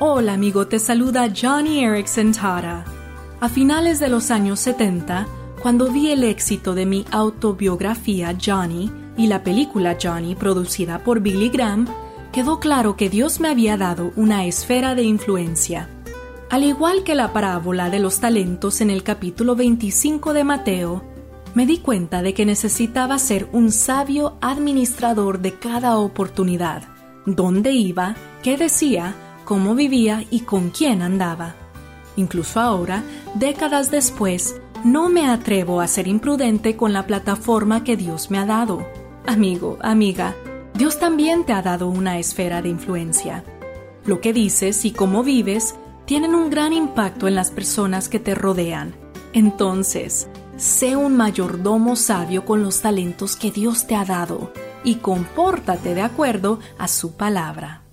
Hola amigo, te saluda Johnny Erickson Tara. A finales de los años 70, cuando vi el éxito de mi autobiografía Johnny y la película Johnny producida por Billy Graham, quedó claro que Dios me había dado una esfera de influencia. Al igual que la parábola de los talentos en el capítulo 25 de Mateo, me di cuenta de que necesitaba ser un sabio administrador de cada oportunidad, dónde iba, qué decía, cómo vivía y con quién andaba. Incluso ahora, décadas después, no me atrevo a ser imprudente con la plataforma que Dios me ha dado. Amigo, amiga, Dios también te ha dado una esfera de influencia. Lo que dices y cómo vives tienen un gran impacto en las personas que te rodean. Entonces, sé un mayordomo sabio con los talentos que Dios te ha dado y compórtate de acuerdo a su palabra.